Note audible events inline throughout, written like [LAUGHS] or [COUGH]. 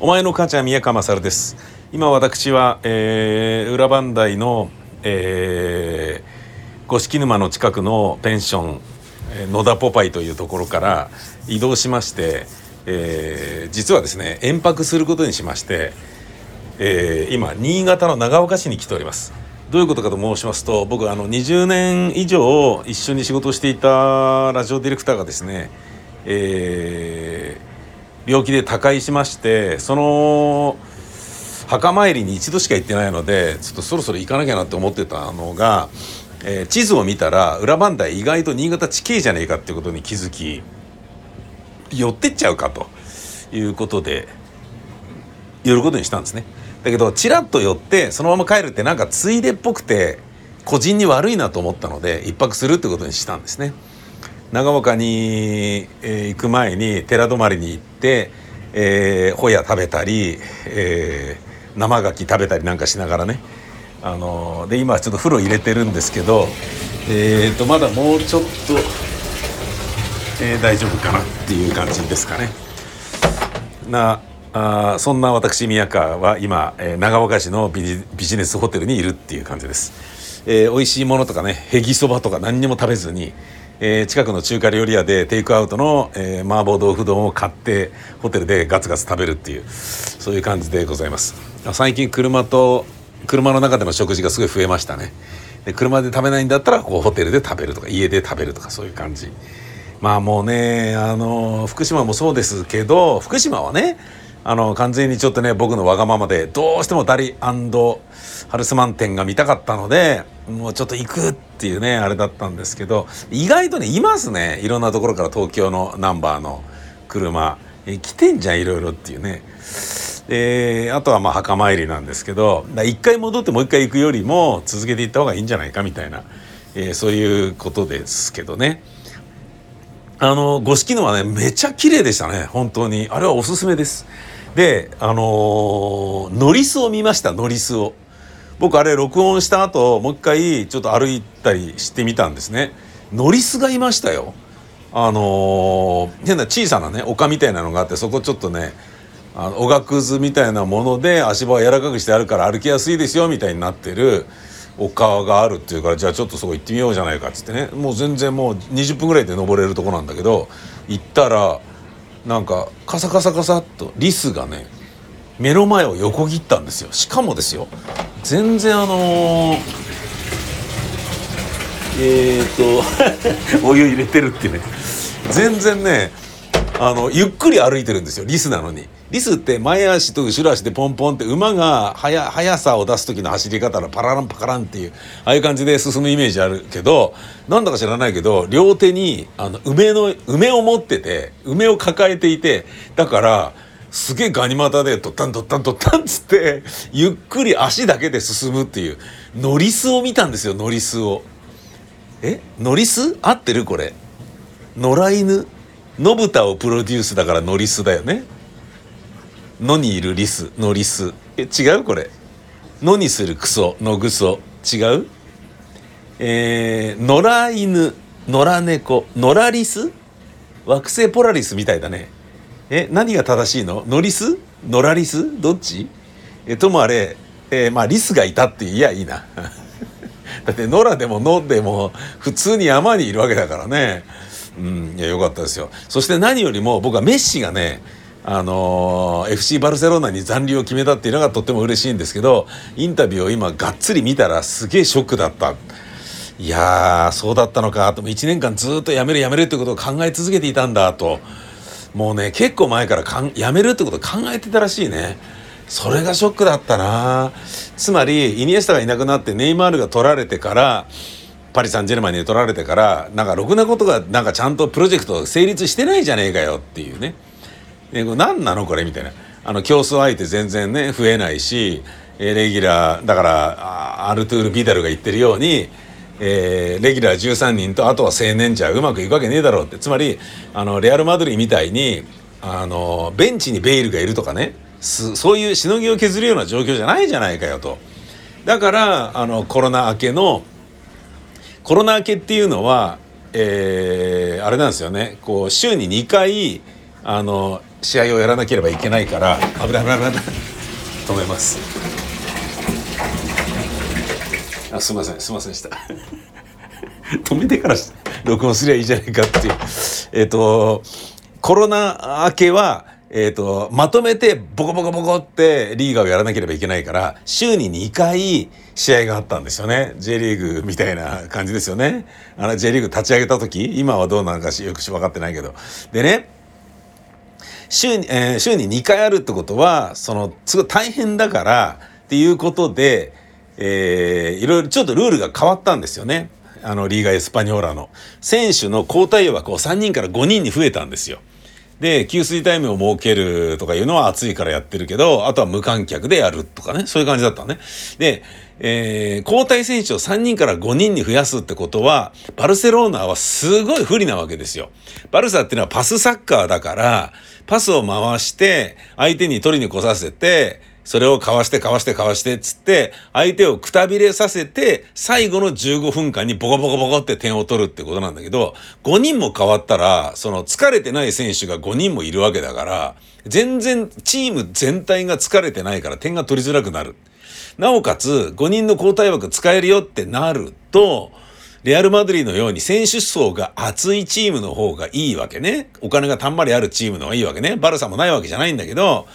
お前の母ちゃん宮川勝です。今私は、えー、裏磐梯の、えー、五色沼の近くのペンション野田ポパイというところから移動しまして、えー、実はですね延泊することにしまして、えー、今新潟の長岡市に来ております。どういうことかと申しますと僕あの20年以上一緒に仕事をしていたラジオディレクターがですね、えー、病気で他界しましてその墓参りに一度しか行ってないのでちょっとそろそろ行かなきゃなって思ってたのが、えー、地図を見たら裏磐梯意外と新潟地形じゃねえかってことに気づき寄ってっちゃうかということで寄ることにしたんですね。だけどちらっと寄ってそのまま帰るってなんかついでっぽくて個人に悪いなと思ったので一泊するってことにしたんですね。長岡に、えー、行く前に寺泊まりに行って、えー、ホヤ食べたり、えー、生牡蠣食べたりなんかしながらねあのー、で今ちょっと風呂入れてるんですけど、えーと、まだもうちょっと、えー、大丈夫かなっていう感じですかね。なあそんな私宮川は今、えー、長岡市のビジネスホテルにいるっていう感じです、えー、美味しいものとかねへぎそばとか何にも食べずに、えー、近くの中華料理屋でテイクアウトの、えー、麻婆豆腐丼を買ってホテルでガツガツ食べるっていうそういう感じでございます。最近車と車の中での食事がすごい増えましたね。で車で食べないんだったらこうホテルで食べるとか家で食べるとかそういう感じ。まあもうねあの福島もそうですけど福島はねあの完全にちょっとね僕のわがままでどうしてもダリハルスマン店が見たかったのでもうちょっと行くっていうねあれだったんですけど意外とねいますねいろんなところから東京のナンバーの車え来てんじゃんいろいろっていうね。であとはまあ墓参りなんですけど一回戻ってもう一回行くよりも続けていった方がいいんじゃないかみたいな、えー、そういうことですけどね。あの五色のはねめちゃ綺麗でしたね本当にあれはおすすめです。であのー、ノリスを見ましたノリスを。僕あれ録音した後もう一回ちょっと歩いたりしてみたんですね。ノリスがいましたよ。あの、変な小さなね丘みたいなのがあってそこちょっとねあのおがくずみたいなもので足場を柔らかくしてあるから歩きやすいですよみたいになってる丘があるっていうからじゃあちょっとそこ行ってみようじゃないかっつってね。もう全然もう20分ぐらいで登れるとこなんだけど行ったらなんかカサカサカサっとリスがね目の前を横切ったんですよ。しかもですよ全然あのー、えー、っ [LAUGHS] とお湯入れてるってね。全然ねあのゆっくり歩いてるんですよリスなのに。リスって前足と後ろ足でポンポンって馬が速さを出す時の走り方のパラランパカランっていうああいう感じで進むイメージあるけどなんだか知らないけど両手にあの梅の梅を持ってて梅を抱えていてだからすげえガニ股でドッタンドッタンドッタンっつってゆっくり足だけで進むっていうノリスを見たんですよノリスを。え？ノリス？合ってるこれ野良犬？野豚をプロデュースだからノリスだよね。野にいるリスのリス。え違うこれ。野にするクソ。のグソ違う？えー、野良犬。野良猫。野良リス？惑星ポラリスみたいだね。え何が正しいの？ノリス？野良リス？どっち？えともあれ、えー、まあリスがいたっていやいいな。[LAUGHS] だって野良でも野でも普通に山にいるわけだからね。うんいやよかったですよ。そして何よりも僕はメッシがねあの FC バルセロナに残留を決めたっていうのがとっても嬉しいんですけどインタビューを今がっつり見たらすげえショックだった。いやーそうだったのか。と1年間ずっと辞める辞めるってことを考え続けていたんだと。もうね結構前からかん辞めるってことを考えてたらしいね。それがショックだったな。つまりイニエスタがいなくなってネイマールが取られてからパリ・サンジェルマンに取られてからなんかろくなことがなんかちゃんとプロジェクト成立してないじゃねえかよっていうね。ね、何なの？これみたいな。あの競争相手全然ね増えないし、レギュラーだからアルトゥール・ビダルが言ってるように、えー、レギュラー13人とあとは青年じゃうまくいくわけねえだろうって。つまりあのレアル・マドリーみたいにあのベンチにベイルがいるとかねそういうしのぎを削るような状況じゃないじゃないかよと。だからあのコロナ明けのコロナ明けっていうのは、えー、あれなんですよね。こう週に2回あの試合をやらなければいけないから危ない危ない危ない。止めます。あすいませんすいませんでした。[LAUGHS] 止めてから録音すりゃいいじゃないかっていう。えっ、ー、とコロナ明けはえーと、まとめてボコボコボコってリーガーをやらなければいけないから週に2回試合があったんですよね。J リーグみたいな感じですよね。あの J リーグ立ち上げた時今はどうなのかよく分かってないけど。でね週に,、えー、週に2回あるってことはそのすごい大変だからっていうことで、えー、いろいろちょっとルールが変わったんですよねあのリーガ・エスパニョーラの選手の交代枠を3人から5人に増えたんですよ。で、給水タイムを設けるとかいうのは暑いからやってるけど、あとは無観客でやるとかね、そういう感じだったね。で、えー、交代選手を3人から5人に増やすってことは、バルセロナはすごい不利なわけですよ。バルサっていうのはパスサッカーだから、パスを回して、相手に取りに来させて、それをかわしてかわしてかわしてっつって、相手をくたびれさせて、最後の15分間にボコボコボコって点を取るってことなんだけど、5人も変わったら、その疲れてない選手が5人もいるわけだから、全然チーム全体が疲れてないから点が取りづらくなる。なおかつ、5人の交代枠使えるよってなると、レアル・マドリーのように選手層が厚いチームの方がいいわけね。お金がたんまりあるチームの方がいいわけね。バルサもないわけじゃないんだけど、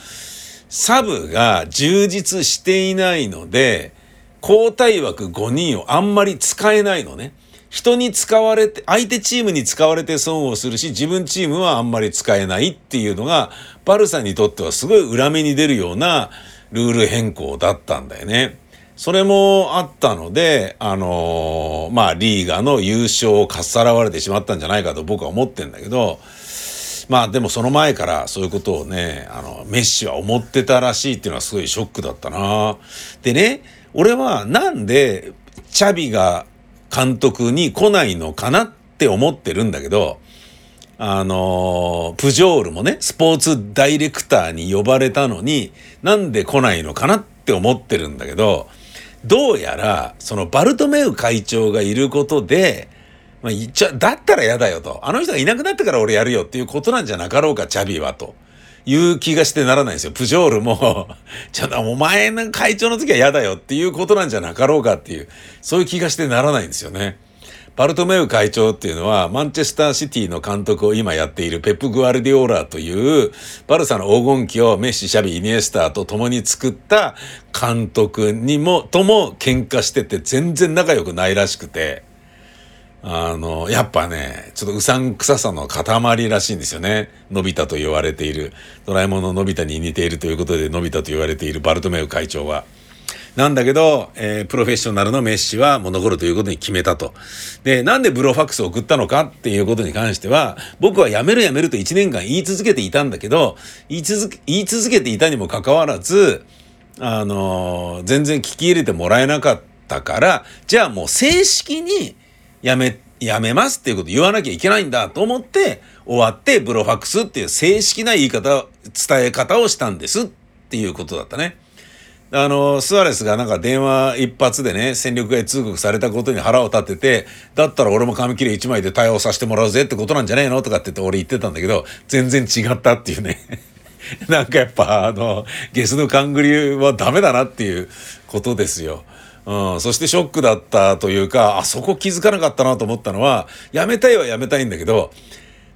サブが充実していないので、交代枠5人をあんまり使えないのね。人に使われて、相手チームに使われて損をするし、自分チームはあんまり使えないっていうのが、バルサにとってはすごい裏目に出るようなルール変更だったんだよね。それもあったので、あのー、まあ、リーガの優勝をかっさらわれてしまったんじゃないかと僕は思ってんだけど、まあでもその前からそういうことをね、あの、メッシは思ってたらしいっていうのはすごいショックだったな。でね、俺はなんでチャビが監督に来ないのかなって思ってるんだけど、あの、プジョールもね、スポーツダイレクターに呼ばれたのに、なんで来ないのかなって思ってるんだけど、どうやら、そのバルトメウ会長がいることで、まあ、言っちゃ、だったら嫌だよと。あの人がいなくなってから俺やるよっていうことなんじゃなかろうか、チャビはと。いう気がしてならないんですよ。プジョールも [LAUGHS] ちょっとお前の会長の時は嫌だよっていうことなんじゃなかろうかっていう、そういう気がしてならないんですよね。バルトメウ会長っていうのは、マンチェスターシティの監督を今やっているペップ・グアルディオーラーという、バルサの黄金期をメッシ、シャビ、イニエスターと共に作った監督にも、とも喧嘩してて全然仲良くないらしくて、あの、やっぱね、ちょっとうさんくささの塊らしいんですよね。のび太と言われている。ドラえもんののび太に似ているということで、のび太と言われているバルトメウ会長は。なんだけど、えー、プロフェッショナルのメッシはもう残るということに決めたと。で、なんでブロファックスを送ったのかっていうことに関しては、僕は辞める辞めると1年間言い続けていたんだけど、言い続け、言い続けていたにもかかわらず、あのー、全然聞き入れてもらえなかったから、じゃあもう正式にやめ、やめますっていうこと言わなきゃいけないんだと思って終わってブロファックスっていう正式な言い方、伝え方をしたんですっていうことだったね。あの、スアレスがなんか電話一発でね、戦力外通告されたことに腹を立てて、だったら俺も紙切れ一枚で対応させてもらうぜってことなんじゃねえのとかって言って俺言ってたんだけど、全然違ったっていうね。[LAUGHS] なんかやっぱあの、ゲスの勘繰りはダメだなっていうことですよ。うん、そしてショックだったというか、あそこ気づかなかったなと思ったのは、やめたいはやめたいんだけど、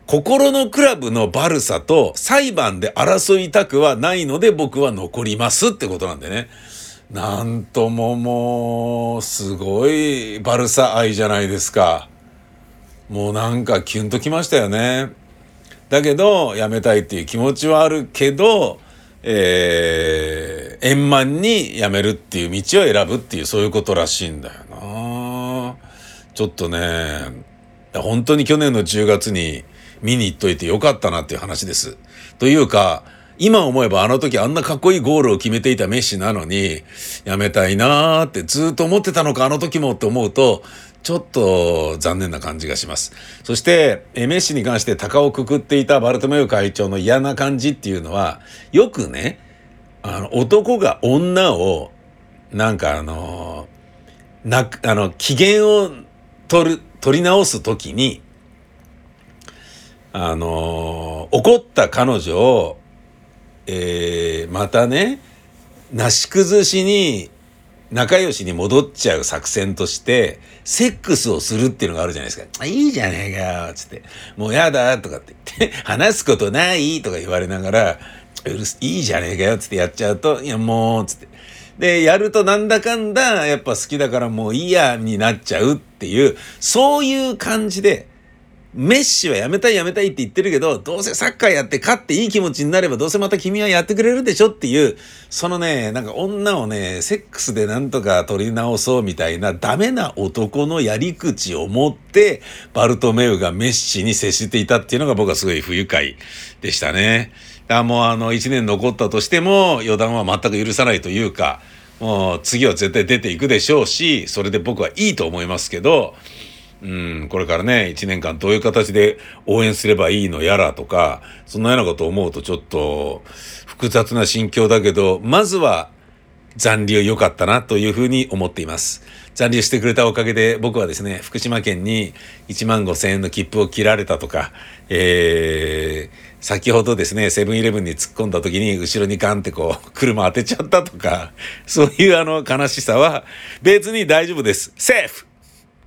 心のクラブのバルサと裁判で争いたくはないので僕は残りますってことなんでね。なんとももう、すごいバルサ愛じゃないですか。もうなんかキュンときましたよね。だけど、やめたいっていう気持ちはあるけど、えー、円満に辞めるっていう道を選ぶっていうそういうことらしいんだよなちょっとね本当に去年の10月に見に行っといてよかったなっていう話です。というか今思えばあの時あんなかっこいいゴールを決めていたメッシなのにやめたいなーってずっと思ってたのかあの時もって思うとちょっと残念な感じがします。そして、メッシに関して鷹をくくっていたバルトメウ会長の嫌な感じっていうのは、よくね、あの、男が女を、なんかあの、な、あの、機嫌を取る、取り直すときに、あの、怒った彼女をえー、またねなし崩しに仲良しに戻っちゃう作戦として、セックスをするっていうのがあるじゃないですか。いいじゃねえかよ、つって。もうやだ、とかって言って、話すことないとか言われながら、うるすいいじゃねえかよ、つってやっちゃうと、いやもう、つって。で、やるとなんだかんだ、やっぱ好きだからもういいや、になっちゃうっていう、そういう感じで、メッシはやめたいやめたいって言ってるけど、どうせサッカーやって勝っていい気持ちになれば、どうせまた君はやってくれるでしょっていう、そのね、なんか女をね、セックスでなんとか取り直そうみたいなダメな男のやり口を持って、バルトメウがメッシに接していたっていうのが僕はすごい不愉快でしたね。あもうあの、一年残ったとしても、予断は全く許さないというか、もう次は絶対出ていくでしょうし、それで僕はいいと思いますけど、うん、これからね、一年間どういう形で応援すればいいのやらとか、そんなようなことを思うとちょっと複雑な心境だけど、まずは残留良かったなというふうに思っています。残留してくれたおかげで僕はですね、福島県に1万5千円の切符を切られたとか、えー、先ほどですね、セブンイレブンに突っ込んだ時に後ろにガンってこう、車当てちゃったとか、そういうあの悲しさは別に大丈夫です。セーフ